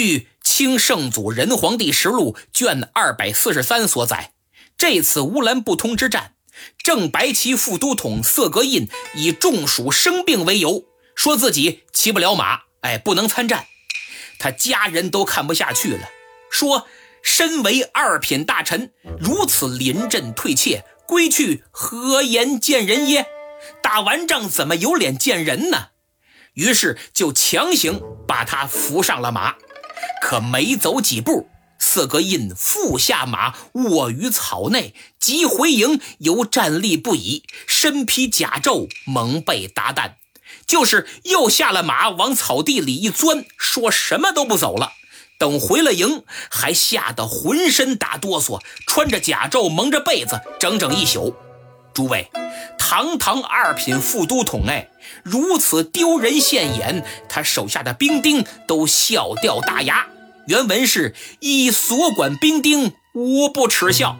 据《清圣祖仁皇帝实录》卷二百四十三所载，这次乌兰布通之战，正白旗副都统色格印以中暑生病为由，说自己骑不了马，哎，不能参战。他家人都看不下去了，说：“身为二品大臣，如此临阵退怯，归去何言见人耶？打完仗怎么有脸见人呢？”于是就强行把他扶上了马。可没走几步，色格印复下马，卧于草内，急回营，犹站立不已，身披甲胄，蒙被达旦，就是又下了马，往草地里一钻，说什么都不走了。等回了营，还吓得浑身打哆嗦，穿着甲胄，蒙着被子，整整一宿。诸位，堂堂二品副都统，哎，如此丢人现眼，他手下的兵丁都笑掉大牙。原文是：以所管兵丁，无不耻笑。